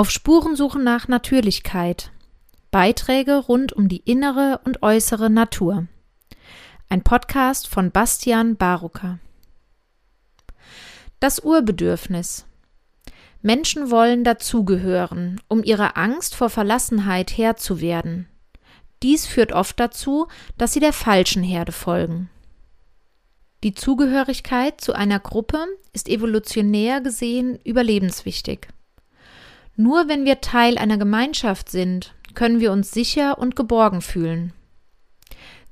Auf Spurensuche nach Natürlichkeit. Beiträge rund um die innere und äußere Natur. Ein Podcast von Bastian Barucker. Das Urbedürfnis. Menschen wollen dazugehören, um ihrer Angst vor Verlassenheit Herr zu werden. Dies führt oft dazu, dass sie der falschen Herde folgen. Die Zugehörigkeit zu einer Gruppe ist evolutionär gesehen überlebenswichtig. Nur wenn wir Teil einer Gemeinschaft sind, können wir uns sicher und geborgen fühlen.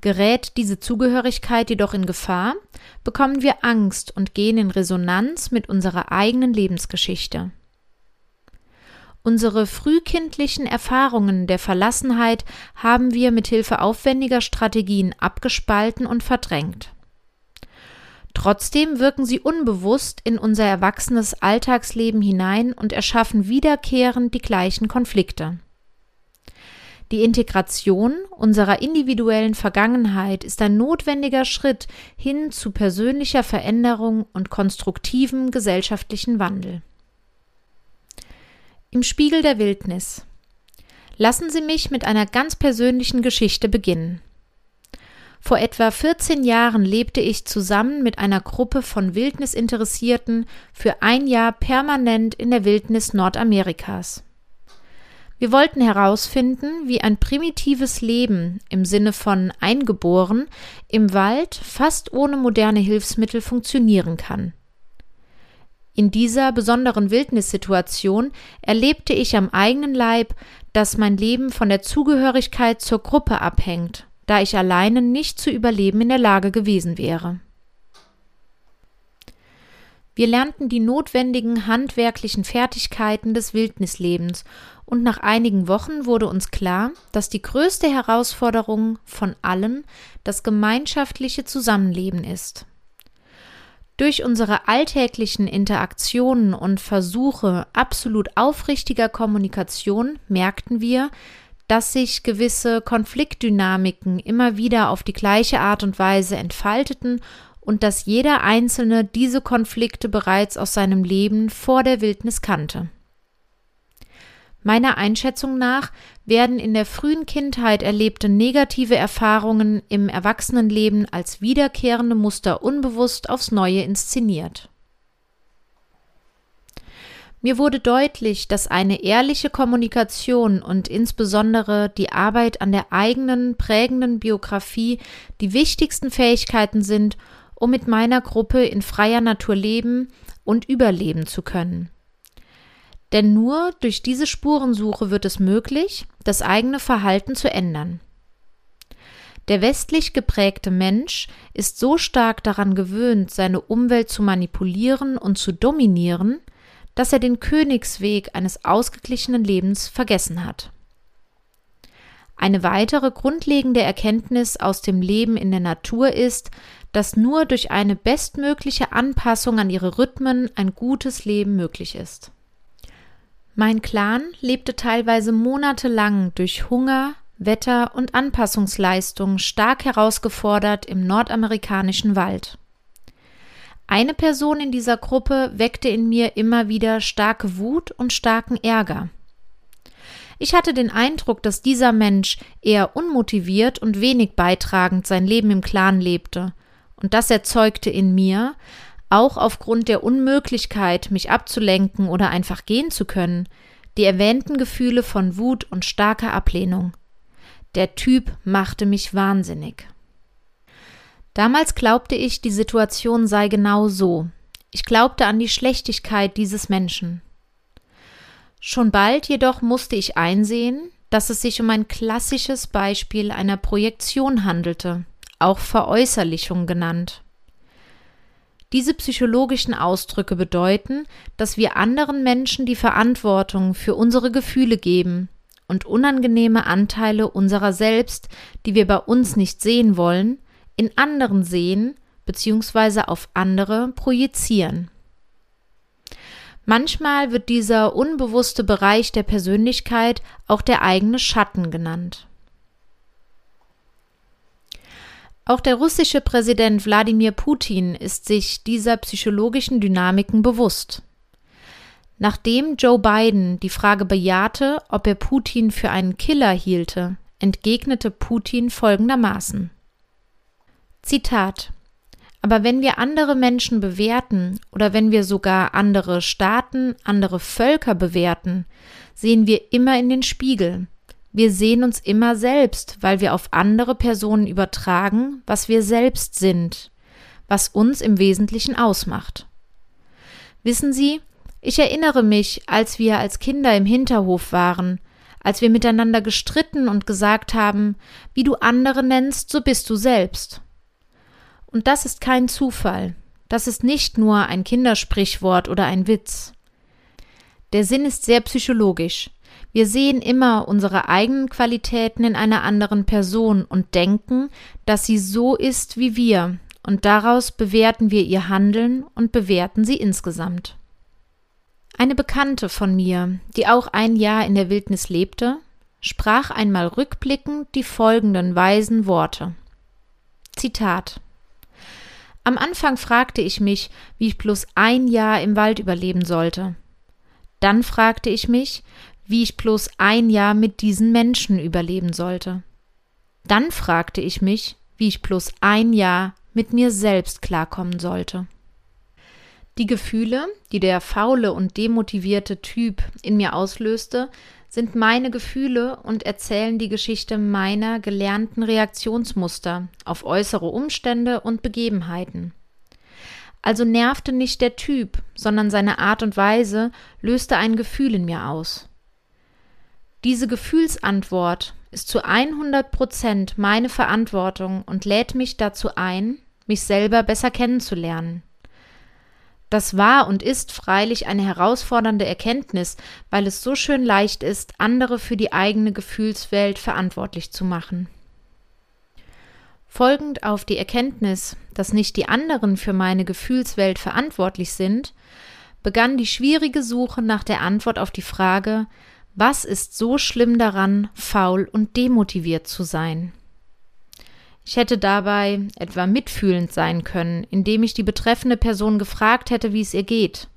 Gerät diese Zugehörigkeit jedoch in Gefahr, bekommen wir Angst und gehen in Resonanz mit unserer eigenen Lebensgeschichte. Unsere frühkindlichen Erfahrungen der Verlassenheit haben wir mit Hilfe aufwendiger Strategien abgespalten und verdrängt. Trotzdem wirken sie unbewusst in unser erwachsenes Alltagsleben hinein und erschaffen wiederkehrend die gleichen Konflikte. Die Integration unserer individuellen Vergangenheit ist ein notwendiger Schritt hin zu persönlicher Veränderung und konstruktivem gesellschaftlichen Wandel. Im Spiegel der Wildnis. Lassen Sie mich mit einer ganz persönlichen Geschichte beginnen. Vor etwa 14 Jahren lebte ich zusammen mit einer Gruppe von Wildnisinteressierten für ein Jahr permanent in der Wildnis Nordamerikas. Wir wollten herausfinden, wie ein primitives Leben im Sinne von eingeboren im Wald fast ohne moderne Hilfsmittel funktionieren kann. In dieser besonderen Wildnissituation erlebte ich am eigenen Leib, dass mein Leben von der Zugehörigkeit zur Gruppe abhängt, da ich alleine nicht zu überleben in der Lage gewesen wäre. Wir lernten die notwendigen handwerklichen Fertigkeiten des Wildnislebens, und nach einigen Wochen wurde uns klar, dass die größte Herausforderung von allen das gemeinschaftliche Zusammenleben ist. Durch unsere alltäglichen Interaktionen und Versuche absolut aufrichtiger Kommunikation merkten wir, dass sich gewisse Konfliktdynamiken immer wieder auf die gleiche Art und Weise entfalteten und dass jeder Einzelne diese Konflikte bereits aus seinem Leben vor der Wildnis kannte. Meiner Einschätzung nach werden in der frühen Kindheit erlebte negative Erfahrungen im Erwachsenenleben als wiederkehrende Muster unbewusst aufs Neue inszeniert. Mir wurde deutlich, dass eine ehrliche Kommunikation und insbesondere die Arbeit an der eigenen prägenden Biografie die wichtigsten Fähigkeiten sind, um mit meiner Gruppe in freier Natur leben und überleben zu können. Denn nur durch diese Spurensuche wird es möglich, das eigene Verhalten zu ändern. Der westlich geprägte Mensch ist so stark daran gewöhnt, seine Umwelt zu manipulieren und zu dominieren, dass er den Königsweg eines ausgeglichenen Lebens vergessen hat. Eine weitere grundlegende Erkenntnis aus dem Leben in der Natur ist, dass nur durch eine bestmögliche Anpassung an ihre Rhythmen ein gutes Leben möglich ist. Mein Clan lebte teilweise monatelang durch Hunger, Wetter und Anpassungsleistung stark herausgefordert im nordamerikanischen Wald. Eine Person in dieser Gruppe weckte in mir immer wieder starke Wut und starken Ärger. Ich hatte den Eindruck, dass dieser Mensch eher unmotiviert und wenig beitragend sein Leben im Clan lebte, und das erzeugte in mir, auch aufgrund der Unmöglichkeit, mich abzulenken oder einfach gehen zu können, die erwähnten Gefühle von Wut und starker Ablehnung. Der Typ machte mich wahnsinnig. Damals glaubte ich, die Situation sei genau so. Ich glaubte an die Schlechtigkeit dieses Menschen. Schon bald jedoch musste ich einsehen, dass es sich um ein klassisches Beispiel einer Projektion handelte, auch Veräußerlichung genannt. Diese psychologischen Ausdrücke bedeuten, dass wir anderen Menschen die Verantwortung für unsere Gefühle geben und unangenehme Anteile unserer selbst, die wir bei uns nicht sehen wollen, in anderen sehen bzw. auf andere projizieren. Manchmal wird dieser unbewusste Bereich der Persönlichkeit auch der eigene Schatten genannt. Auch der russische Präsident Wladimir Putin ist sich dieser psychologischen Dynamiken bewusst. Nachdem Joe Biden die Frage bejahte, ob er Putin für einen Killer hielte, entgegnete Putin folgendermaßen Zitat aber wenn wir andere Menschen bewerten oder wenn wir sogar andere Staaten, andere Völker bewerten, sehen wir immer in den Spiegel. Wir sehen uns immer selbst, weil wir auf andere Personen übertragen, was wir selbst sind, was uns im Wesentlichen ausmacht. Wissen Sie, ich erinnere mich, als wir als Kinder im Hinterhof waren, als wir miteinander gestritten und gesagt haben, wie du andere nennst, so bist du selbst. Und das ist kein Zufall. Das ist nicht nur ein Kindersprichwort oder ein Witz. Der Sinn ist sehr psychologisch. Wir sehen immer unsere eigenen Qualitäten in einer anderen Person und denken, dass sie so ist wie wir, und daraus bewerten wir ihr Handeln und bewerten sie insgesamt. Eine Bekannte von mir, die auch ein Jahr in der Wildnis lebte, sprach einmal rückblickend die folgenden weisen Worte. Zitat am Anfang fragte ich mich, wie ich bloß ein Jahr im Wald überleben sollte. Dann fragte ich mich, wie ich bloß ein Jahr mit diesen Menschen überleben sollte. Dann fragte ich mich, wie ich bloß ein Jahr mit mir selbst klarkommen sollte. Die Gefühle, die der faule und demotivierte Typ in mir auslöste, sind meine Gefühle und erzählen die Geschichte meiner gelernten Reaktionsmuster auf äußere Umstände und Begebenheiten. Also nervte nicht der Typ, sondern seine Art und Weise löste ein Gefühl in mir aus. Diese Gefühlsantwort ist zu 100 Prozent meine Verantwortung und lädt mich dazu ein, mich selber besser kennenzulernen. Das war und ist freilich eine herausfordernde Erkenntnis, weil es so schön leicht ist, andere für die eigene Gefühlswelt verantwortlich zu machen. Folgend auf die Erkenntnis, dass nicht die anderen für meine Gefühlswelt verantwortlich sind, begann die schwierige Suche nach der Antwort auf die Frage, was ist so schlimm daran, faul und demotiviert zu sein? Ich hätte dabei etwa mitfühlend sein können, indem ich die betreffende Person gefragt hätte, wie es ihr geht.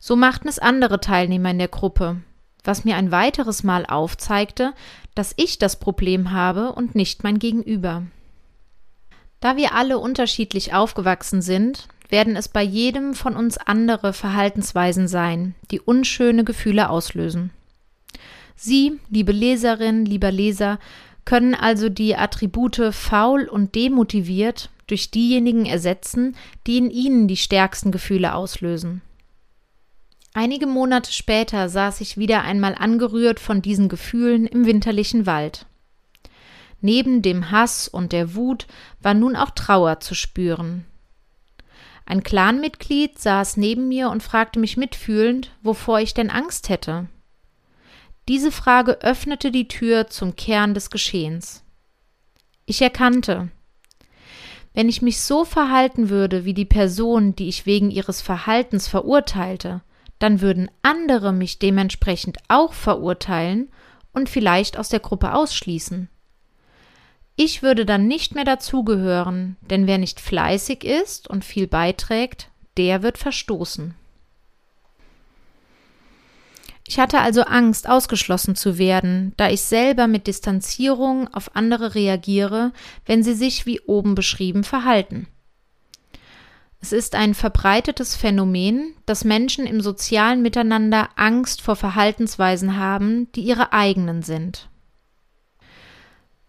So machten es andere Teilnehmer in der Gruppe, was mir ein weiteres Mal aufzeigte, dass ich das Problem habe und nicht mein Gegenüber. Da wir alle unterschiedlich aufgewachsen sind, werden es bei jedem von uns andere Verhaltensweisen sein, die unschöne Gefühle auslösen. Sie, liebe Leserin, lieber Leser, können also die Attribute faul und demotiviert durch diejenigen ersetzen, die in ihnen die stärksten Gefühle auslösen. Einige Monate später saß ich wieder einmal angerührt von diesen Gefühlen im winterlichen Wald. Neben dem Hass und der Wut war nun auch Trauer zu spüren. Ein Clanmitglied saß neben mir und fragte mich mitfühlend, wovor ich denn Angst hätte. Diese Frage öffnete die Tür zum Kern des Geschehens. Ich erkannte, wenn ich mich so verhalten würde wie die Person, die ich wegen ihres Verhaltens verurteilte, dann würden andere mich dementsprechend auch verurteilen und vielleicht aus der Gruppe ausschließen. Ich würde dann nicht mehr dazugehören, denn wer nicht fleißig ist und viel beiträgt, der wird verstoßen. Ich hatte also Angst, ausgeschlossen zu werden, da ich selber mit Distanzierung auf andere reagiere, wenn sie sich wie oben beschrieben verhalten. Es ist ein verbreitetes Phänomen, dass Menschen im sozialen Miteinander Angst vor Verhaltensweisen haben, die ihre eigenen sind.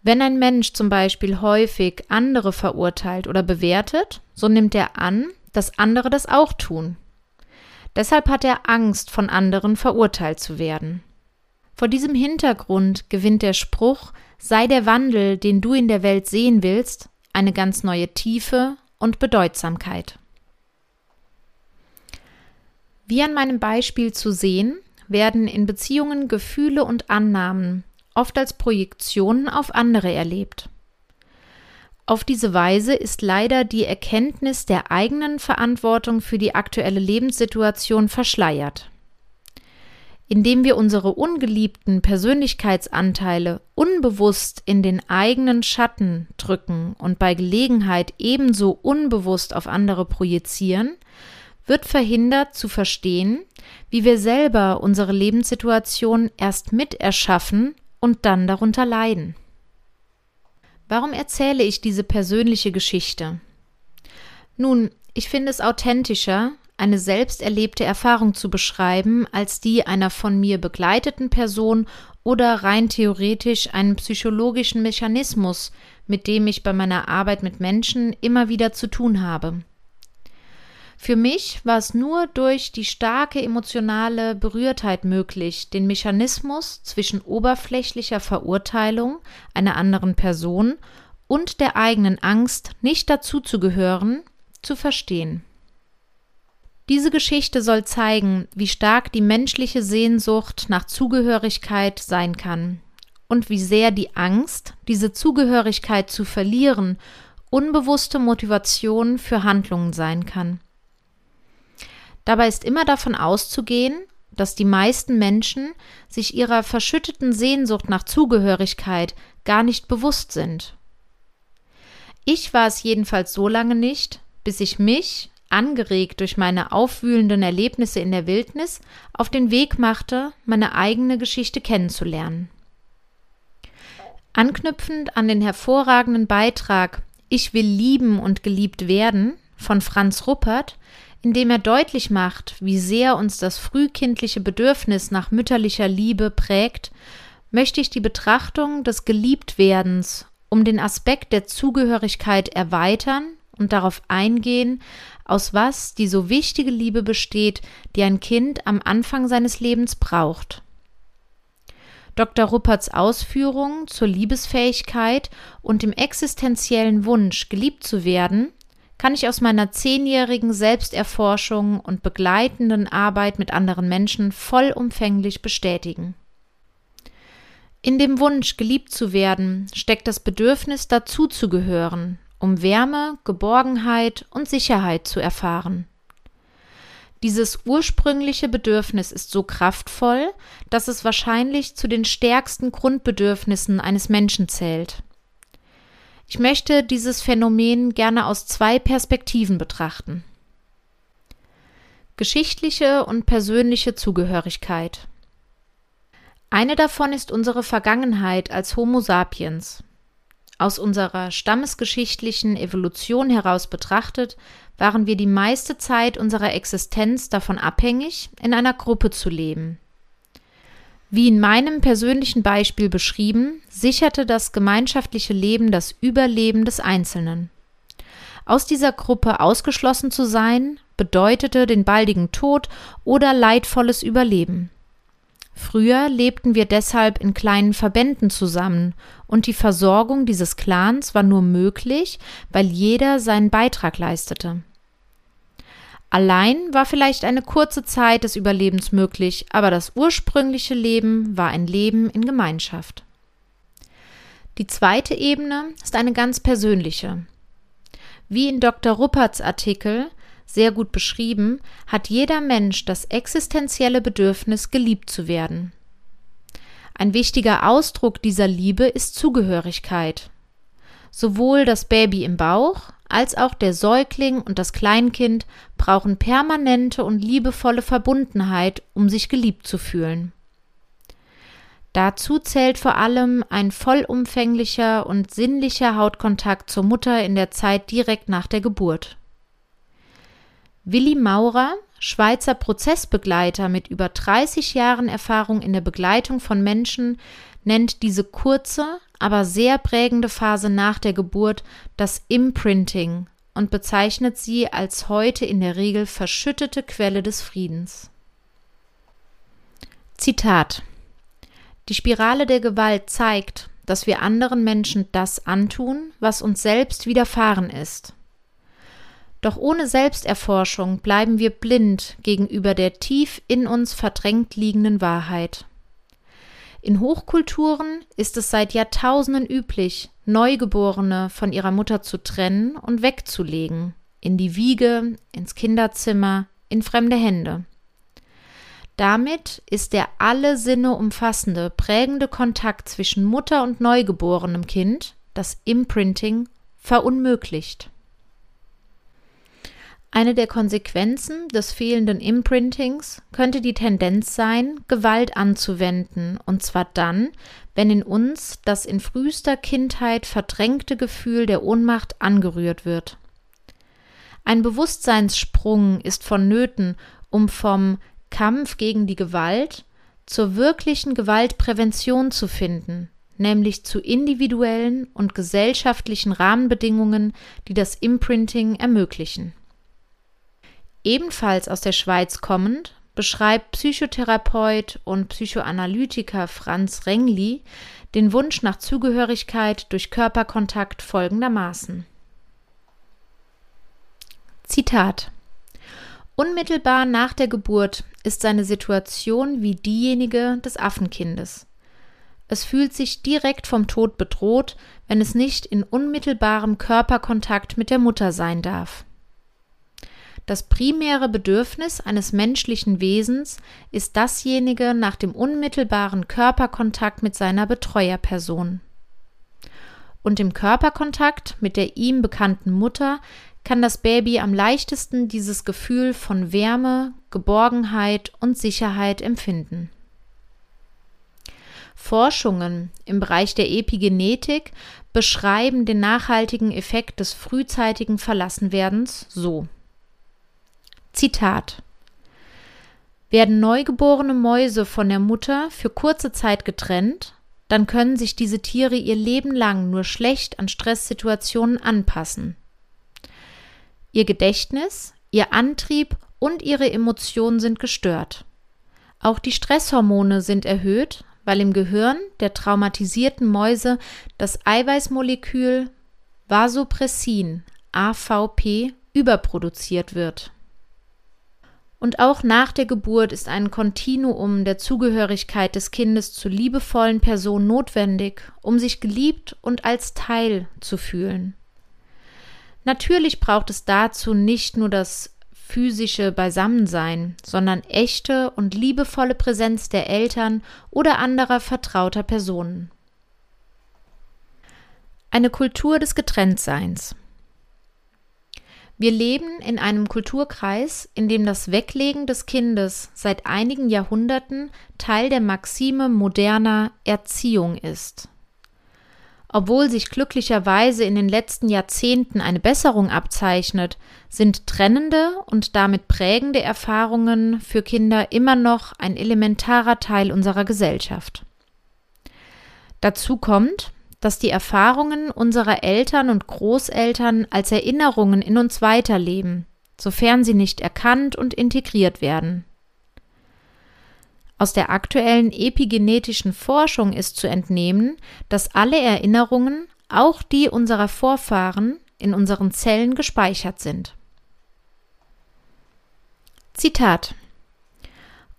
Wenn ein Mensch zum Beispiel häufig andere verurteilt oder bewertet, so nimmt er an, dass andere das auch tun. Deshalb hat er Angst, von anderen verurteilt zu werden. Vor diesem Hintergrund gewinnt der Spruch Sei der Wandel, den du in der Welt sehen willst, eine ganz neue Tiefe und Bedeutsamkeit. Wie an meinem Beispiel zu sehen, werden in Beziehungen Gefühle und Annahmen oft als Projektionen auf andere erlebt. Auf diese Weise ist leider die Erkenntnis der eigenen Verantwortung für die aktuelle Lebenssituation verschleiert. Indem wir unsere ungeliebten Persönlichkeitsanteile unbewusst in den eigenen Schatten drücken und bei Gelegenheit ebenso unbewusst auf andere projizieren, wird verhindert zu verstehen, wie wir selber unsere Lebenssituation erst miterschaffen und dann darunter leiden. Warum erzähle ich diese persönliche Geschichte? Nun, ich finde es authentischer, eine selbst erlebte Erfahrung zu beschreiben, als die einer von mir begleiteten Person oder rein theoretisch einen psychologischen Mechanismus, mit dem ich bei meiner Arbeit mit Menschen immer wieder zu tun habe. Für mich war es nur durch die starke emotionale Berührtheit möglich, den Mechanismus zwischen oberflächlicher Verurteilung einer anderen Person und der eigenen Angst, nicht dazuzugehören, zu verstehen. Diese Geschichte soll zeigen, wie stark die menschliche Sehnsucht nach Zugehörigkeit sein kann und wie sehr die Angst, diese Zugehörigkeit zu verlieren, unbewusste Motivation für Handlungen sein kann. Dabei ist immer davon auszugehen, dass die meisten Menschen sich ihrer verschütteten Sehnsucht nach Zugehörigkeit gar nicht bewusst sind. Ich war es jedenfalls so lange nicht, bis ich mich angeregt durch meine aufwühlenden Erlebnisse in der Wildnis, auf den Weg machte, meine eigene Geschichte kennenzulernen. Anknüpfend an den hervorragenden Beitrag Ich will lieben und geliebt werden von Franz Ruppert, in dem er deutlich macht, wie sehr uns das frühkindliche Bedürfnis nach mütterlicher Liebe prägt, möchte ich die Betrachtung des Geliebtwerdens um den Aspekt der Zugehörigkeit erweitern und darauf eingehen, aus was die so wichtige Liebe besteht, die ein Kind am Anfang seines Lebens braucht. Dr. Rupperts Ausführungen zur Liebesfähigkeit und dem existenziellen Wunsch, geliebt zu werden, kann ich aus meiner zehnjährigen Selbsterforschung und begleitenden Arbeit mit anderen Menschen vollumfänglich bestätigen. In dem Wunsch, geliebt zu werden, steckt das Bedürfnis, dazuzugehören, um Wärme, Geborgenheit und Sicherheit zu erfahren. Dieses ursprüngliche Bedürfnis ist so kraftvoll, dass es wahrscheinlich zu den stärksten Grundbedürfnissen eines Menschen zählt. Ich möchte dieses Phänomen gerne aus zwei Perspektiven betrachten. Geschichtliche und persönliche Zugehörigkeit. Eine davon ist unsere Vergangenheit als Homo sapiens. Aus unserer stammesgeschichtlichen Evolution heraus betrachtet, waren wir die meiste Zeit unserer Existenz davon abhängig, in einer Gruppe zu leben. Wie in meinem persönlichen Beispiel beschrieben, sicherte das gemeinschaftliche Leben das Überleben des Einzelnen. Aus dieser Gruppe ausgeschlossen zu sein, bedeutete den baldigen Tod oder leidvolles Überleben. Früher lebten wir deshalb in kleinen Verbänden zusammen, und die Versorgung dieses Clans war nur möglich, weil jeder seinen Beitrag leistete. Allein war vielleicht eine kurze Zeit des Überlebens möglich, aber das ursprüngliche Leben war ein Leben in Gemeinschaft. Die zweite Ebene ist eine ganz persönliche. Wie in Dr. Rupperts Artikel sehr gut beschrieben, hat jeder Mensch das existenzielle Bedürfnis, geliebt zu werden. Ein wichtiger Ausdruck dieser Liebe ist Zugehörigkeit. Sowohl das Baby im Bauch als auch der Säugling und das Kleinkind brauchen permanente und liebevolle Verbundenheit, um sich geliebt zu fühlen. Dazu zählt vor allem ein vollumfänglicher und sinnlicher Hautkontakt zur Mutter in der Zeit direkt nach der Geburt. Willi Maurer, Schweizer Prozessbegleiter mit über 30 Jahren Erfahrung in der Begleitung von Menschen, nennt diese kurze, aber sehr prägende Phase nach der Geburt das Imprinting und bezeichnet sie als heute in der Regel verschüttete Quelle des Friedens. Zitat Die Spirale der Gewalt zeigt, dass wir anderen Menschen das antun, was uns selbst widerfahren ist. Doch ohne Selbsterforschung bleiben wir blind gegenüber der tief in uns verdrängt liegenden Wahrheit. In Hochkulturen ist es seit Jahrtausenden üblich, Neugeborene von ihrer Mutter zu trennen und wegzulegen, in die Wiege, ins Kinderzimmer, in fremde Hände. Damit ist der alle Sinne umfassende, prägende Kontakt zwischen Mutter und neugeborenem Kind, das Imprinting, verunmöglicht. Eine der Konsequenzen des fehlenden Imprintings könnte die Tendenz sein, Gewalt anzuwenden, und zwar dann, wenn in uns das in frühester Kindheit verdrängte Gefühl der Ohnmacht angerührt wird. Ein Bewusstseinssprung ist vonnöten, um vom Kampf gegen die Gewalt zur wirklichen Gewaltprävention zu finden, nämlich zu individuellen und gesellschaftlichen Rahmenbedingungen, die das Imprinting ermöglichen. Ebenfalls aus der Schweiz kommend beschreibt Psychotherapeut und Psychoanalytiker Franz Rengli den Wunsch nach Zugehörigkeit durch Körperkontakt folgendermaßen. Zitat Unmittelbar nach der Geburt ist seine Situation wie diejenige des Affenkindes. Es fühlt sich direkt vom Tod bedroht, wenn es nicht in unmittelbarem Körperkontakt mit der Mutter sein darf. Das primäre Bedürfnis eines menschlichen Wesens ist dasjenige nach dem unmittelbaren Körperkontakt mit seiner Betreuerperson. Und im Körperkontakt mit der ihm bekannten Mutter kann das Baby am leichtesten dieses Gefühl von Wärme, Geborgenheit und Sicherheit empfinden. Forschungen im Bereich der Epigenetik beschreiben den nachhaltigen Effekt des frühzeitigen Verlassenwerdens so. Zitat Werden neugeborene Mäuse von der Mutter für kurze Zeit getrennt, dann können sich diese Tiere ihr Leben lang nur schlecht an Stresssituationen anpassen. Ihr Gedächtnis, ihr Antrieb und ihre Emotionen sind gestört. Auch die Stresshormone sind erhöht, weil im Gehirn der traumatisierten Mäuse das Eiweißmolekül Vasopressin AVP überproduziert wird. Und auch nach der Geburt ist ein Kontinuum der Zugehörigkeit des Kindes zur liebevollen Person notwendig, um sich geliebt und als Teil zu fühlen. Natürlich braucht es dazu nicht nur das physische Beisammensein, sondern echte und liebevolle Präsenz der Eltern oder anderer vertrauter Personen. Eine Kultur des Getrenntseins. Wir leben in einem Kulturkreis, in dem das Weglegen des Kindes seit einigen Jahrhunderten Teil der Maxime moderner Erziehung ist. Obwohl sich glücklicherweise in den letzten Jahrzehnten eine Besserung abzeichnet, sind trennende und damit prägende Erfahrungen für Kinder immer noch ein elementarer Teil unserer Gesellschaft. Dazu kommt, dass die Erfahrungen unserer Eltern und Großeltern als Erinnerungen in uns weiterleben, sofern sie nicht erkannt und integriert werden. Aus der aktuellen epigenetischen Forschung ist zu entnehmen, dass alle Erinnerungen, auch die unserer Vorfahren, in unseren Zellen gespeichert sind. Zitat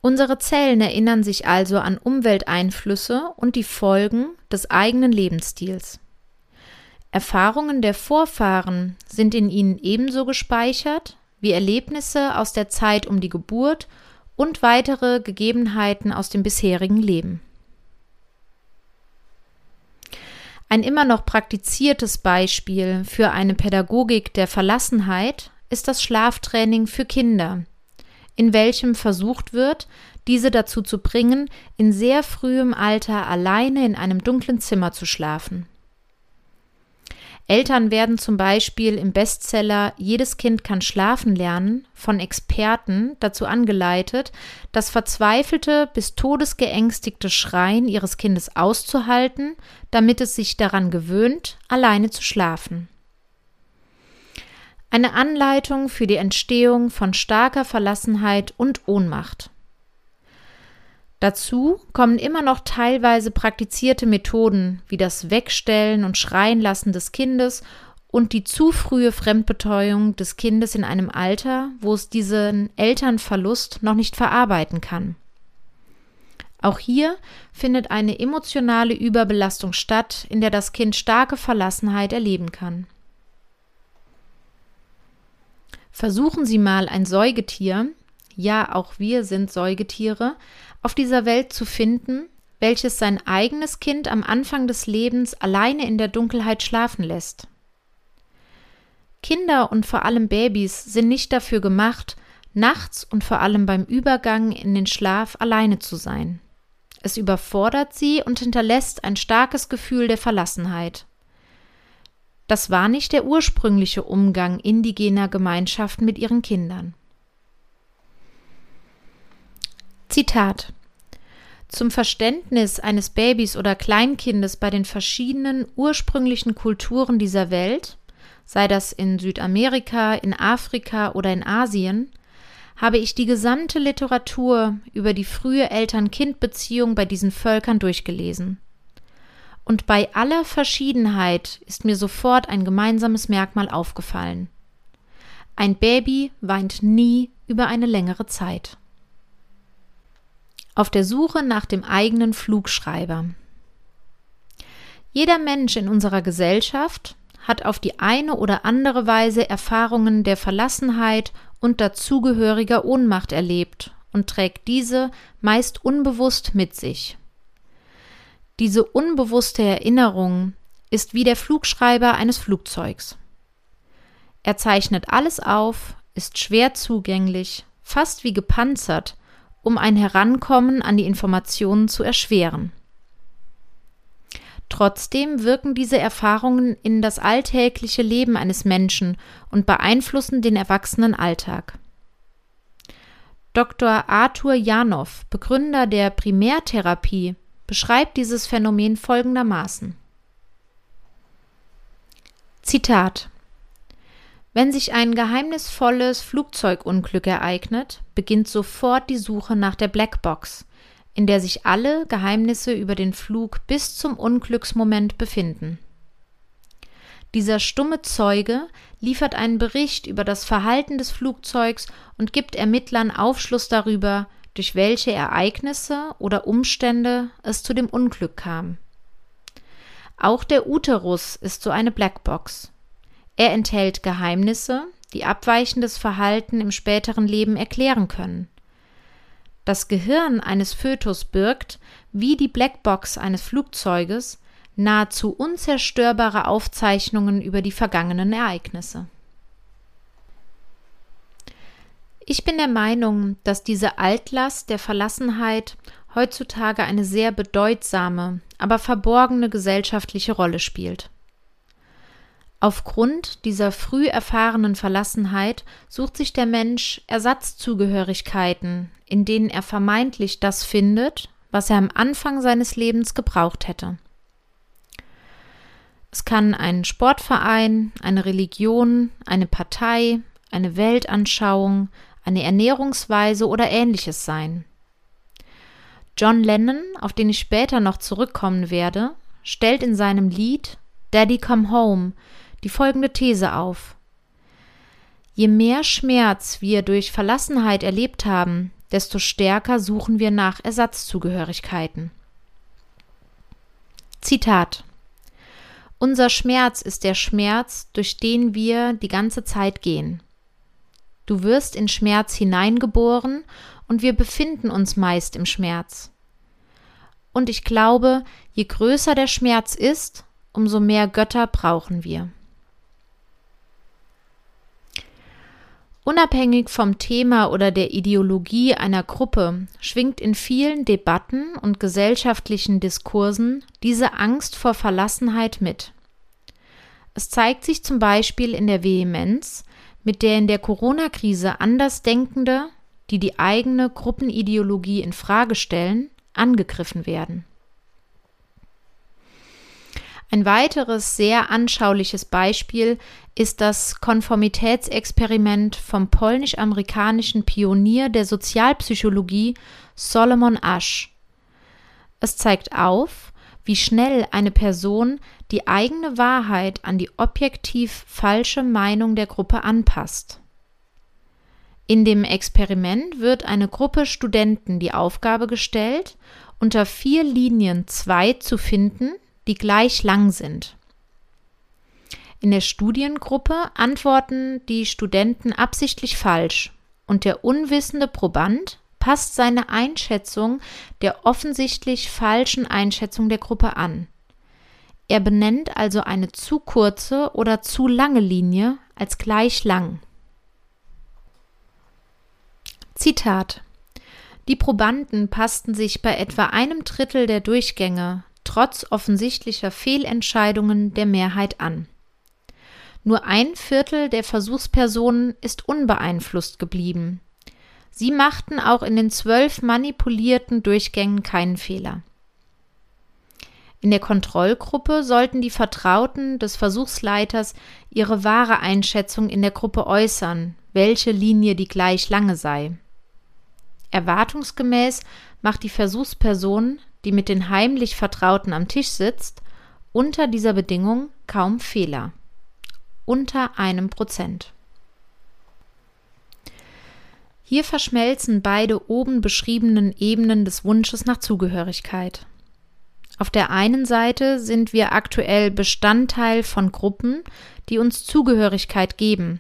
Unsere Zellen erinnern sich also an Umwelteinflüsse und die Folgen des eigenen Lebensstils. Erfahrungen der Vorfahren sind in ihnen ebenso gespeichert wie Erlebnisse aus der Zeit um die Geburt und weitere Gegebenheiten aus dem bisherigen Leben. Ein immer noch praktiziertes Beispiel für eine Pädagogik der Verlassenheit ist das Schlaftraining für Kinder, in welchem versucht wird, diese dazu zu bringen, in sehr frühem Alter alleine in einem dunklen Zimmer zu schlafen. Eltern werden zum Beispiel im Bestseller Jedes Kind kann schlafen lernen von Experten dazu angeleitet, das verzweifelte bis todesgeängstigte Schreien ihres Kindes auszuhalten, damit es sich daran gewöhnt, alleine zu schlafen. Eine Anleitung für die Entstehung von starker Verlassenheit und Ohnmacht. Dazu kommen immer noch teilweise praktizierte Methoden wie das Wegstellen und Schreien lassen des Kindes und die zu frühe Fremdbetreuung des Kindes in einem Alter, wo es diesen Elternverlust noch nicht verarbeiten kann. Auch hier findet eine emotionale Überbelastung statt, in der das Kind starke Verlassenheit erleben kann. Versuchen Sie mal ein Säugetier, ja auch wir sind Säugetiere, auf dieser Welt zu finden, welches sein eigenes Kind am Anfang des Lebens alleine in der Dunkelheit schlafen lässt. Kinder und vor allem Babys sind nicht dafür gemacht, nachts und vor allem beim Übergang in den Schlaf alleine zu sein. Es überfordert sie und hinterlässt ein starkes Gefühl der Verlassenheit. Das war nicht der ursprüngliche Umgang indigener Gemeinschaften mit ihren Kindern. Zitat Zum Verständnis eines Babys oder Kleinkindes bei den verschiedenen ursprünglichen Kulturen dieser Welt, sei das in Südamerika, in Afrika oder in Asien, habe ich die gesamte Literatur über die frühe Eltern-Kind-Beziehung bei diesen Völkern durchgelesen. Und bei aller Verschiedenheit ist mir sofort ein gemeinsames Merkmal aufgefallen. Ein Baby weint nie über eine längere Zeit. Auf der Suche nach dem eigenen Flugschreiber. Jeder Mensch in unserer Gesellschaft hat auf die eine oder andere Weise Erfahrungen der Verlassenheit und dazugehöriger Ohnmacht erlebt und trägt diese meist unbewusst mit sich. Diese unbewusste Erinnerung ist wie der Flugschreiber eines Flugzeugs. Er zeichnet alles auf, ist schwer zugänglich, fast wie gepanzert, um ein Herankommen an die Informationen zu erschweren. Trotzdem wirken diese Erfahrungen in das alltägliche Leben eines Menschen und beeinflussen den Erwachsenenalltag. Dr. Arthur Janov, Begründer der Primärtherapie, beschreibt dieses Phänomen folgendermaßen. Zitat Wenn sich ein geheimnisvolles Flugzeugunglück ereignet, beginnt sofort die Suche nach der Blackbox, in der sich alle Geheimnisse über den Flug bis zum Unglücksmoment befinden. Dieser stumme Zeuge liefert einen Bericht über das Verhalten des Flugzeugs und gibt Ermittlern Aufschluss darüber, durch welche Ereignisse oder Umstände es zu dem Unglück kam. Auch der Uterus ist so eine Blackbox. Er enthält Geheimnisse, die abweichendes Verhalten im späteren Leben erklären können. Das Gehirn eines Fötus birgt, wie die Blackbox eines Flugzeuges, nahezu unzerstörbare Aufzeichnungen über die vergangenen Ereignisse. Ich bin der Meinung, dass diese Altlast der Verlassenheit heutzutage eine sehr bedeutsame, aber verborgene gesellschaftliche Rolle spielt. Aufgrund dieser früh erfahrenen Verlassenheit sucht sich der Mensch Ersatzzugehörigkeiten, in denen er vermeintlich das findet, was er am Anfang seines Lebens gebraucht hätte. Es kann ein Sportverein, eine Religion, eine Partei, eine Weltanschauung, eine Ernährungsweise oder ähnliches sein. John Lennon, auf den ich später noch zurückkommen werde, stellt in seinem Lied Daddy Come Home die folgende These auf. Je mehr Schmerz wir durch Verlassenheit erlebt haben, desto stärker suchen wir nach Ersatzzugehörigkeiten. Zitat Unser Schmerz ist der Schmerz, durch den wir die ganze Zeit gehen. Du wirst in Schmerz hineingeboren und wir befinden uns meist im Schmerz. Und ich glaube, je größer der Schmerz ist, umso mehr Götter brauchen wir. Unabhängig vom Thema oder der Ideologie einer Gruppe schwingt in vielen Debatten und gesellschaftlichen Diskursen diese Angst vor Verlassenheit mit. Es zeigt sich zum Beispiel in der Vehemenz, mit der in der Corona-Krise Andersdenkende, die die eigene Gruppenideologie in Frage stellen, angegriffen werden. Ein weiteres sehr anschauliches Beispiel ist das Konformitätsexperiment vom polnisch-amerikanischen Pionier der Sozialpsychologie Solomon Asch. Es zeigt auf, wie schnell eine Person die eigene Wahrheit an die objektiv falsche Meinung der Gruppe anpasst. In dem Experiment wird eine Gruppe Studenten die Aufgabe gestellt, unter vier Linien zwei zu finden, die gleich lang sind. In der Studiengruppe antworten die Studenten absichtlich falsch und der unwissende Proband passt seine Einschätzung der offensichtlich falschen Einschätzung der Gruppe an. Er benennt also eine zu kurze oder zu lange Linie als gleich lang. Zitat Die Probanden passten sich bei etwa einem Drittel der Durchgänge trotz offensichtlicher Fehlentscheidungen der Mehrheit an. Nur ein Viertel der Versuchspersonen ist unbeeinflusst geblieben. Sie machten auch in den zwölf manipulierten Durchgängen keinen Fehler. In der Kontrollgruppe sollten die Vertrauten des Versuchsleiters ihre wahre Einschätzung in der Gruppe äußern, welche Linie die gleich lange sei. Erwartungsgemäß macht die Versuchsperson, die mit den heimlich Vertrauten am Tisch sitzt, unter dieser Bedingung kaum Fehler. Unter einem Prozent. Hier verschmelzen beide oben beschriebenen Ebenen des Wunsches nach Zugehörigkeit. Auf der einen Seite sind wir aktuell Bestandteil von Gruppen, die uns Zugehörigkeit geben,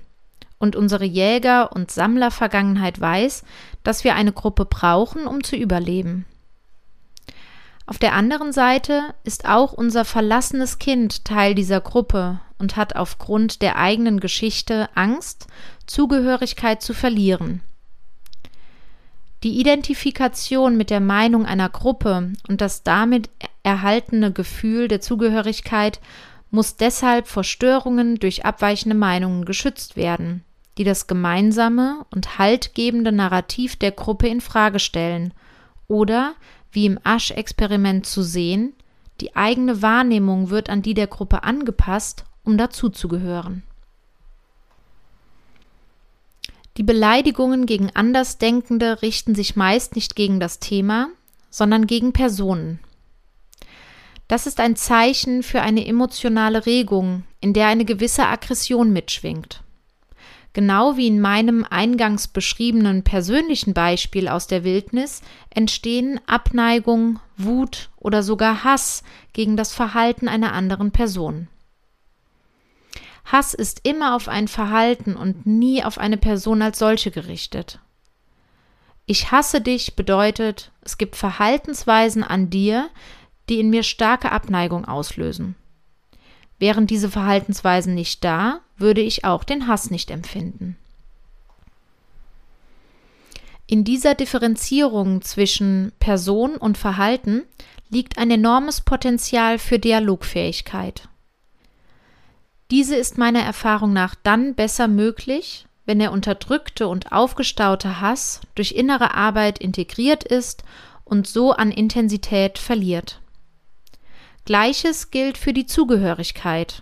und unsere Jäger- und Sammlervergangenheit weiß, dass wir eine Gruppe brauchen, um zu überleben. Auf der anderen Seite ist auch unser verlassenes Kind Teil dieser Gruppe und hat aufgrund der eigenen Geschichte Angst, Zugehörigkeit zu verlieren. Die Identifikation mit der Meinung einer Gruppe und das damit erhaltene Gefühl der Zugehörigkeit muss deshalb vor Störungen durch abweichende Meinungen geschützt werden, die das gemeinsame und haltgebende Narrativ der Gruppe in Frage stellen oder, wie im Asch-Experiment zu sehen, die eigene Wahrnehmung wird an die der Gruppe angepasst, um dazuzugehören. Die Beleidigungen gegen Andersdenkende richten sich meist nicht gegen das Thema, sondern gegen Personen. Das ist ein Zeichen für eine emotionale Regung, in der eine gewisse Aggression mitschwingt. Genau wie in meinem eingangs beschriebenen persönlichen Beispiel aus der Wildnis entstehen Abneigung, Wut oder sogar Hass gegen das Verhalten einer anderen Person. Hass ist immer auf ein Verhalten und nie auf eine Person als solche gerichtet. Ich hasse dich bedeutet, es gibt Verhaltensweisen an dir, die in mir starke Abneigung auslösen. Wären diese Verhaltensweisen nicht da, würde ich auch den Hass nicht empfinden. In dieser Differenzierung zwischen Person und Verhalten liegt ein enormes Potenzial für Dialogfähigkeit. Diese ist meiner Erfahrung nach dann besser möglich, wenn der unterdrückte und aufgestaute Hass durch innere Arbeit integriert ist und so an Intensität verliert. Gleiches gilt für die Zugehörigkeit.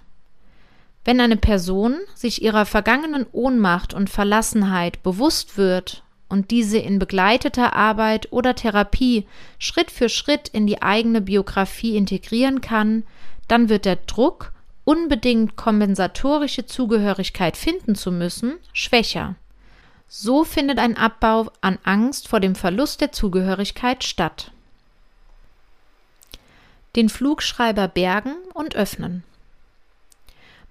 Wenn eine Person sich ihrer vergangenen Ohnmacht und Verlassenheit bewusst wird und diese in begleiteter Arbeit oder Therapie Schritt für Schritt in die eigene Biografie integrieren kann, dann wird der Druck unbedingt kompensatorische Zugehörigkeit finden zu müssen, schwächer. So findet ein Abbau an Angst vor dem Verlust der Zugehörigkeit statt. Den Flugschreiber bergen und öffnen.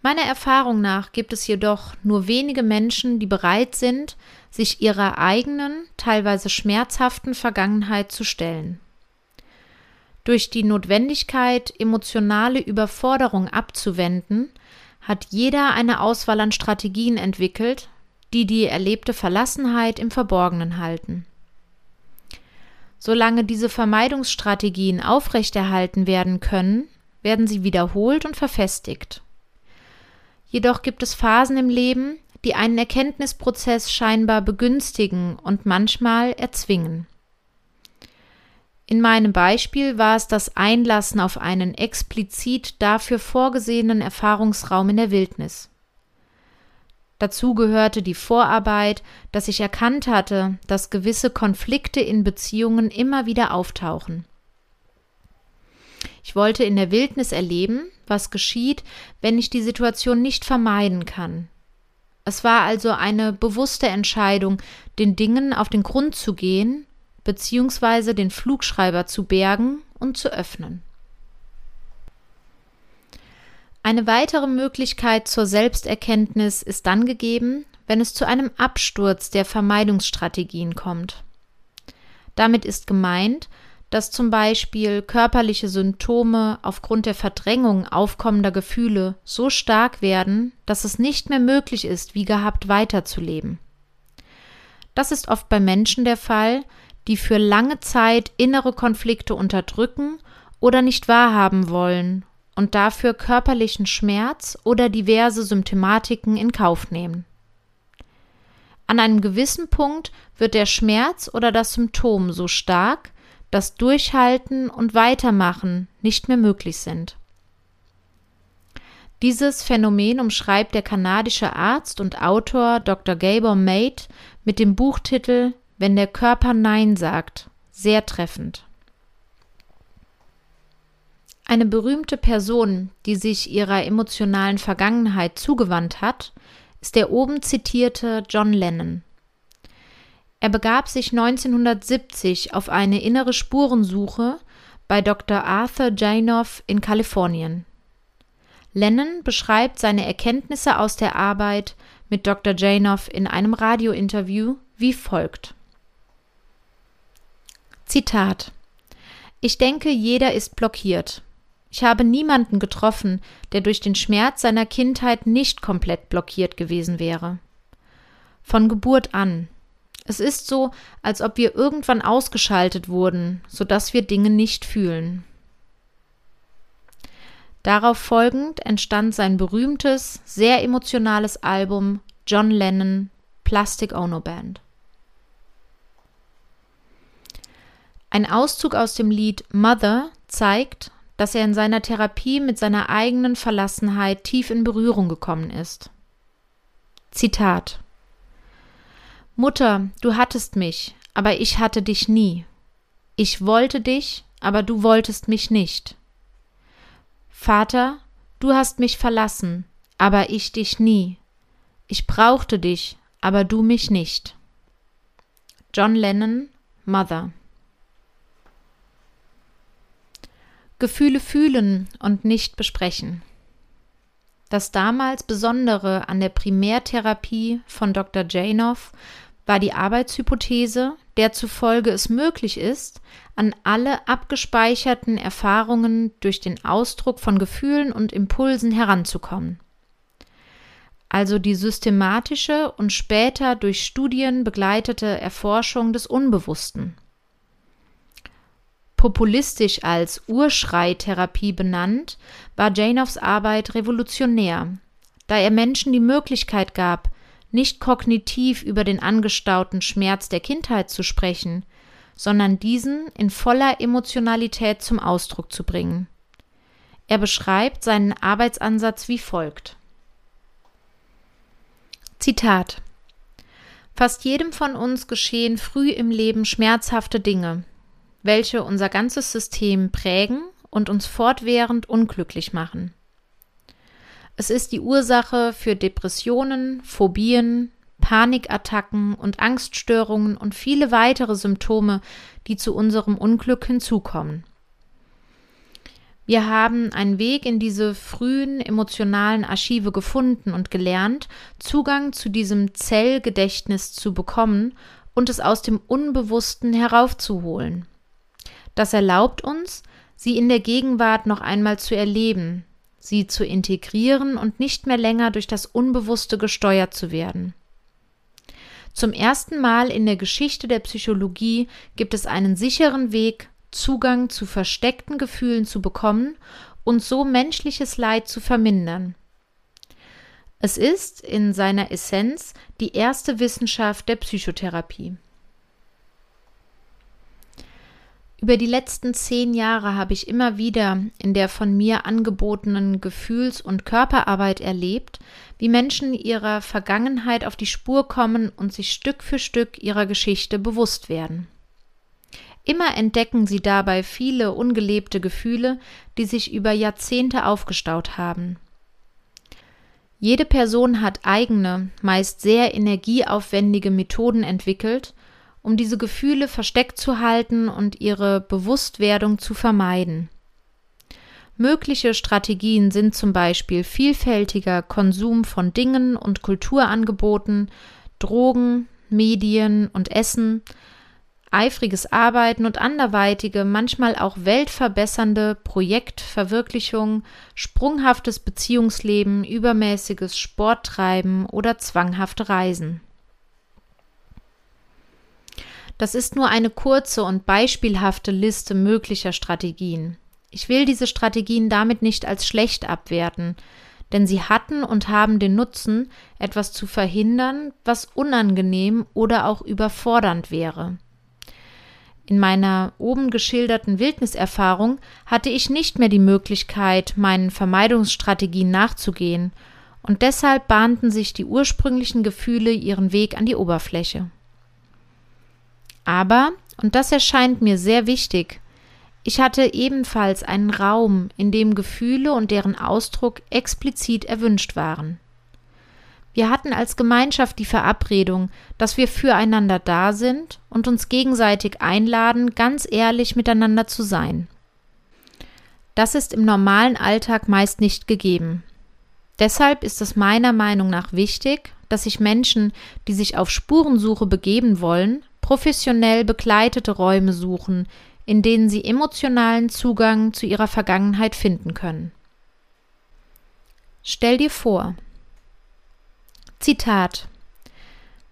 Meiner Erfahrung nach gibt es jedoch nur wenige Menschen, die bereit sind, sich ihrer eigenen, teilweise schmerzhaften Vergangenheit zu stellen. Durch die Notwendigkeit, emotionale Überforderung abzuwenden, hat jeder eine Auswahl an Strategien entwickelt, die die erlebte Verlassenheit im Verborgenen halten. Solange diese Vermeidungsstrategien aufrechterhalten werden können, werden sie wiederholt und verfestigt. Jedoch gibt es Phasen im Leben, die einen Erkenntnisprozess scheinbar begünstigen und manchmal erzwingen. In meinem Beispiel war es das Einlassen auf einen explizit dafür vorgesehenen Erfahrungsraum in der Wildnis. Dazu gehörte die Vorarbeit, dass ich erkannt hatte, dass gewisse Konflikte in Beziehungen immer wieder auftauchen. Ich wollte in der Wildnis erleben, was geschieht, wenn ich die Situation nicht vermeiden kann. Es war also eine bewusste Entscheidung, den Dingen auf den Grund zu gehen beziehungsweise den Flugschreiber zu bergen und zu öffnen. Eine weitere Möglichkeit zur Selbsterkenntnis ist dann gegeben, wenn es zu einem Absturz der Vermeidungsstrategien kommt. Damit ist gemeint, dass zum Beispiel körperliche Symptome aufgrund der Verdrängung aufkommender Gefühle so stark werden, dass es nicht mehr möglich ist, wie gehabt weiterzuleben. Das ist oft bei Menschen der Fall, die für lange Zeit innere Konflikte unterdrücken oder nicht wahrhaben wollen und dafür körperlichen Schmerz oder diverse Symptomatiken in Kauf nehmen. An einem gewissen Punkt wird der Schmerz oder das Symptom so stark, dass Durchhalten und Weitermachen nicht mehr möglich sind. Dieses Phänomen umschreibt der kanadische Arzt und Autor Dr. Gabor Mate mit dem Buchtitel Wenn der Körper Nein sagt, sehr treffend. Eine berühmte Person, die sich ihrer emotionalen Vergangenheit zugewandt hat, ist der oben zitierte John Lennon. Er begab sich 1970 auf eine innere Spurensuche bei Dr. Arthur Janoff in Kalifornien. Lennon beschreibt seine Erkenntnisse aus der Arbeit mit Dr. Janoff in einem Radiointerview wie folgt. Zitat Ich denke, jeder ist blockiert. Ich habe niemanden getroffen, der durch den Schmerz seiner Kindheit nicht komplett blockiert gewesen wäre. Von Geburt an, es ist so, als ob wir irgendwann ausgeschaltet wurden, so dass wir Dinge nicht fühlen. Darauf folgend entstand sein berühmtes, sehr emotionales Album John Lennon Plastic Ono Band. Ein Auszug aus dem Lied Mother zeigt, dass er in seiner Therapie mit seiner eigenen Verlassenheit tief in Berührung gekommen ist. Zitat Mutter, du hattest mich, aber ich hatte dich nie. Ich wollte dich, aber du wolltest mich nicht. Vater, du hast mich verlassen, aber ich dich nie. Ich brauchte dich, aber du mich nicht. John Lennon, Mother. Gefühle fühlen und nicht besprechen. Das damals Besondere an der Primärtherapie von Dr. Janoff war die Arbeitshypothese, der zufolge es möglich ist, an alle abgespeicherten Erfahrungen durch den Ausdruck von Gefühlen und Impulsen heranzukommen. Also die systematische und später durch Studien begleitete Erforschung des Unbewussten. Populistisch als Urschreitherapie benannt, war Janoffs Arbeit revolutionär, da er Menschen die Möglichkeit gab, nicht kognitiv über den angestauten Schmerz der Kindheit zu sprechen, sondern diesen in voller Emotionalität zum Ausdruck zu bringen. Er beschreibt seinen Arbeitsansatz wie folgt. Zitat Fast jedem von uns geschehen früh im Leben schmerzhafte Dinge, welche unser ganzes System prägen und uns fortwährend unglücklich machen. Es ist die Ursache für Depressionen, Phobien, Panikattacken und Angststörungen und viele weitere Symptome, die zu unserem Unglück hinzukommen. Wir haben einen Weg in diese frühen emotionalen Archive gefunden und gelernt, Zugang zu diesem Zellgedächtnis zu bekommen und es aus dem Unbewussten heraufzuholen. Das erlaubt uns, sie in der Gegenwart noch einmal zu erleben, sie zu integrieren und nicht mehr länger durch das Unbewusste gesteuert zu werden. Zum ersten Mal in der Geschichte der Psychologie gibt es einen sicheren Weg, Zugang zu versteckten Gefühlen zu bekommen und so menschliches Leid zu vermindern. Es ist in seiner Essenz die erste Wissenschaft der Psychotherapie. Über die letzten zehn Jahre habe ich immer wieder in der von mir angebotenen Gefühls- und Körperarbeit erlebt, wie Menschen ihrer Vergangenheit auf die Spur kommen und sich Stück für Stück ihrer Geschichte bewusst werden. Immer entdecken sie dabei viele ungelebte Gefühle, die sich über Jahrzehnte aufgestaut haben. Jede Person hat eigene, meist sehr energieaufwendige Methoden entwickelt, um diese Gefühle versteckt zu halten und ihre Bewusstwerdung zu vermeiden. Mögliche Strategien sind zum Beispiel vielfältiger Konsum von Dingen und Kulturangeboten, Drogen, Medien und Essen, eifriges Arbeiten und anderweitige, manchmal auch weltverbessernde Projektverwirklichung, sprunghaftes Beziehungsleben, übermäßiges Sporttreiben oder zwanghafte Reisen. Das ist nur eine kurze und beispielhafte Liste möglicher Strategien. Ich will diese Strategien damit nicht als schlecht abwerten, denn sie hatten und haben den Nutzen, etwas zu verhindern, was unangenehm oder auch überfordernd wäre. In meiner oben geschilderten Wildniserfahrung hatte ich nicht mehr die Möglichkeit, meinen Vermeidungsstrategien nachzugehen, und deshalb bahnten sich die ursprünglichen Gefühle ihren Weg an die Oberfläche. Aber, und das erscheint mir sehr wichtig, ich hatte ebenfalls einen Raum, in dem Gefühle und deren Ausdruck explizit erwünscht waren. Wir hatten als Gemeinschaft die Verabredung, dass wir füreinander da sind und uns gegenseitig einladen, ganz ehrlich miteinander zu sein. Das ist im normalen Alltag meist nicht gegeben. Deshalb ist es meiner Meinung nach wichtig, dass sich Menschen, die sich auf Spurensuche begeben wollen, professionell begleitete Räume suchen, in denen sie emotionalen Zugang zu ihrer Vergangenheit finden können. Stell dir vor, Zitat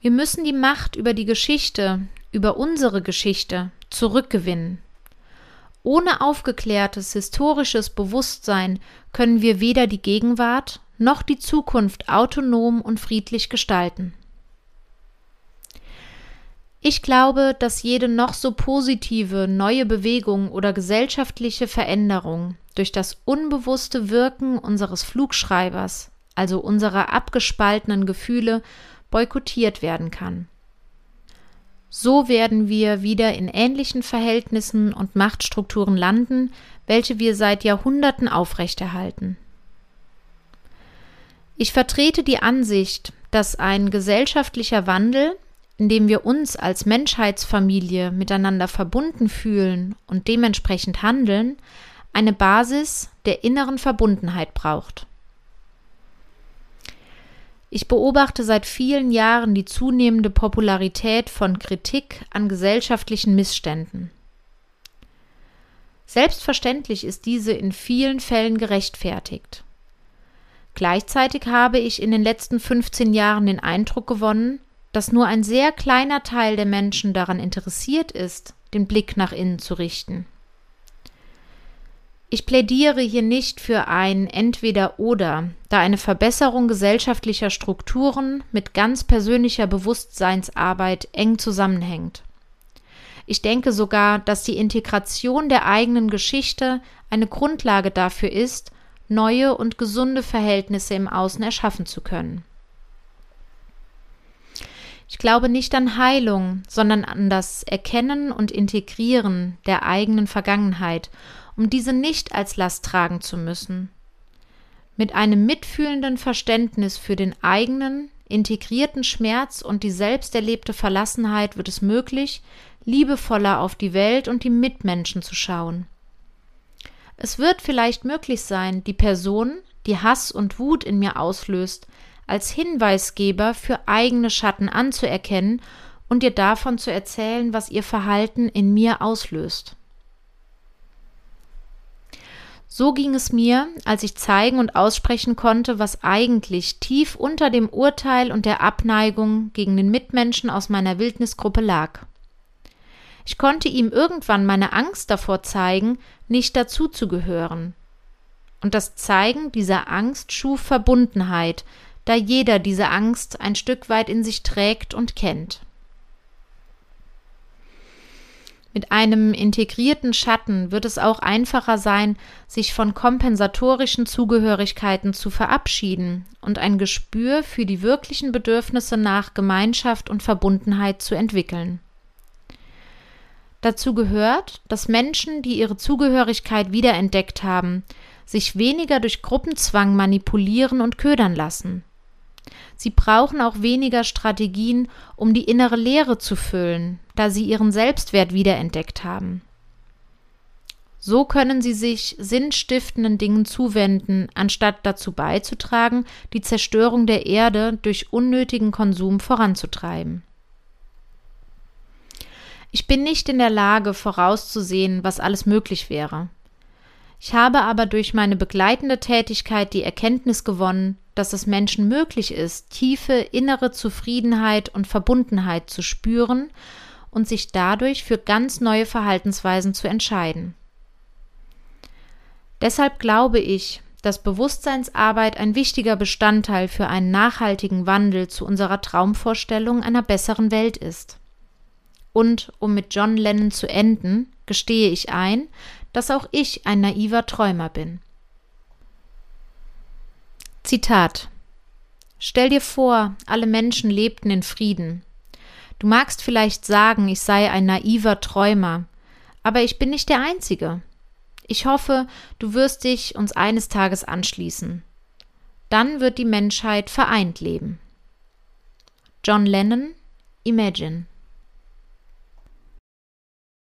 Wir müssen die Macht über die Geschichte, über unsere Geschichte, zurückgewinnen. Ohne aufgeklärtes historisches Bewusstsein können wir weder die Gegenwart noch die Zukunft autonom und friedlich gestalten. Ich glaube, dass jede noch so positive neue Bewegung oder gesellschaftliche Veränderung durch das unbewusste Wirken unseres Flugschreibers, also unserer abgespaltenen Gefühle, boykottiert werden kann. So werden wir wieder in ähnlichen Verhältnissen und Machtstrukturen landen, welche wir seit Jahrhunderten aufrechterhalten. Ich vertrete die Ansicht, dass ein gesellschaftlicher Wandel indem wir uns als Menschheitsfamilie miteinander verbunden fühlen und dementsprechend handeln, eine Basis der inneren Verbundenheit braucht. Ich beobachte seit vielen Jahren die zunehmende Popularität von Kritik an gesellschaftlichen Missständen. Selbstverständlich ist diese in vielen Fällen gerechtfertigt. Gleichzeitig habe ich in den letzten 15 Jahren den Eindruck gewonnen, dass nur ein sehr kleiner Teil der Menschen daran interessiert ist, den Blick nach innen zu richten. Ich plädiere hier nicht für ein Entweder-Oder, da eine Verbesserung gesellschaftlicher Strukturen mit ganz persönlicher Bewusstseinsarbeit eng zusammenhängt. Ich denke sogar, dass die Integration der eigenen Geschichte eine Grundlage dafür ist, neue und gesunde Verhältnisse im Außen erschaffen zu können. Ich glaube nicht an Heilung, sondern an das Erkennen und Integrieren der eigenen Vergangenheit, um diese nicht als Last tragen zu müssen. Mit einem mitfühlenden Verständnis für den eigenen, integrierten Schmerz und die selbst erlebte Verlassenheit wird es möglich, liebevoller auf die Welt und die Mitmenschen zu schauen. Es wird vielleicht möglich sein, die Person, die Hass und Wut in mir auslöst, als Hinweisgeber für eigene Schatten anzuerkennen und dir davon zu erzählen, was ihr Verhalten in mir auslöst. So ging es mir, als ich zeigen und aussprechen konnte, was eigentlich tief unter dem Urteil und der Abneigung gegen den Mitmenschen aus meiner Wildnisgruppe lag. Ich konnte ihm irgendwann meine Angst davor zeigen, nicht dazuzugehören. Und das Zeigen dieser Angst schuf Verbundenheit, da jeder diese Angst ein Stück weit in sich trägt und kennt. Mit einem integrierten Schatten wird es auch einfacher sein, sich von kompensatorischen Zugehörigkeiten zu verabschieden und ein Gespür für die wirklichen Bedürfnisse nach Gemeinschaft und Verbundenheit zu entwickeln. Dazu gehört, dass Menschen, die ihre Zugehörigkeit wiederentdeckt haben, sich weniger durch Gruppenzwang manipulieren und ködern lassen. Sie brauchen auch weniger Strategien, um die innere Leere zu füllen, da sie ihren Selbstwert wiederentdeckt haben. So können sie sich sinnstiftenden Dingen zuwenden, anstatt dazu beizutragen, die Zerstörung der Erde durch unnötigen Konsum voranzutreiben. Ich bin nicht in der Lage vorauszusehen, was alles möglich wäre. Ich habe aber durch meine begleitende Tätigkeit die Erkenntnis gewonnen, dass es Menschen möglich ist, tiefe innere Zufriedenheit und Verbundenheit zu spüren und sich dadurch für ganz neue Verhaltensweisen zu entscheiden. Deshalb glaube ich, dass Bewusstseinsarbeit ein wichtiger Bestandteil für einen nachhaltigen Wandel zu unserer Traumvorstellung einer besseren Welt ist. Und um mit John Lennon zu enden, gestehe ich ein, dass auch ich ein naiver Träumer bin. Zitat Stell dir vor, alle Menschen lebten in Frieden. Du magst vielleicht sagen, ich sei ein naiver Träumer, aber ich bin nicht der Einzige. Ich hoffe, du wirst dich uns eines Tages anschließen. Dann wird die Menschheit vereint leben. John Lennon Imagine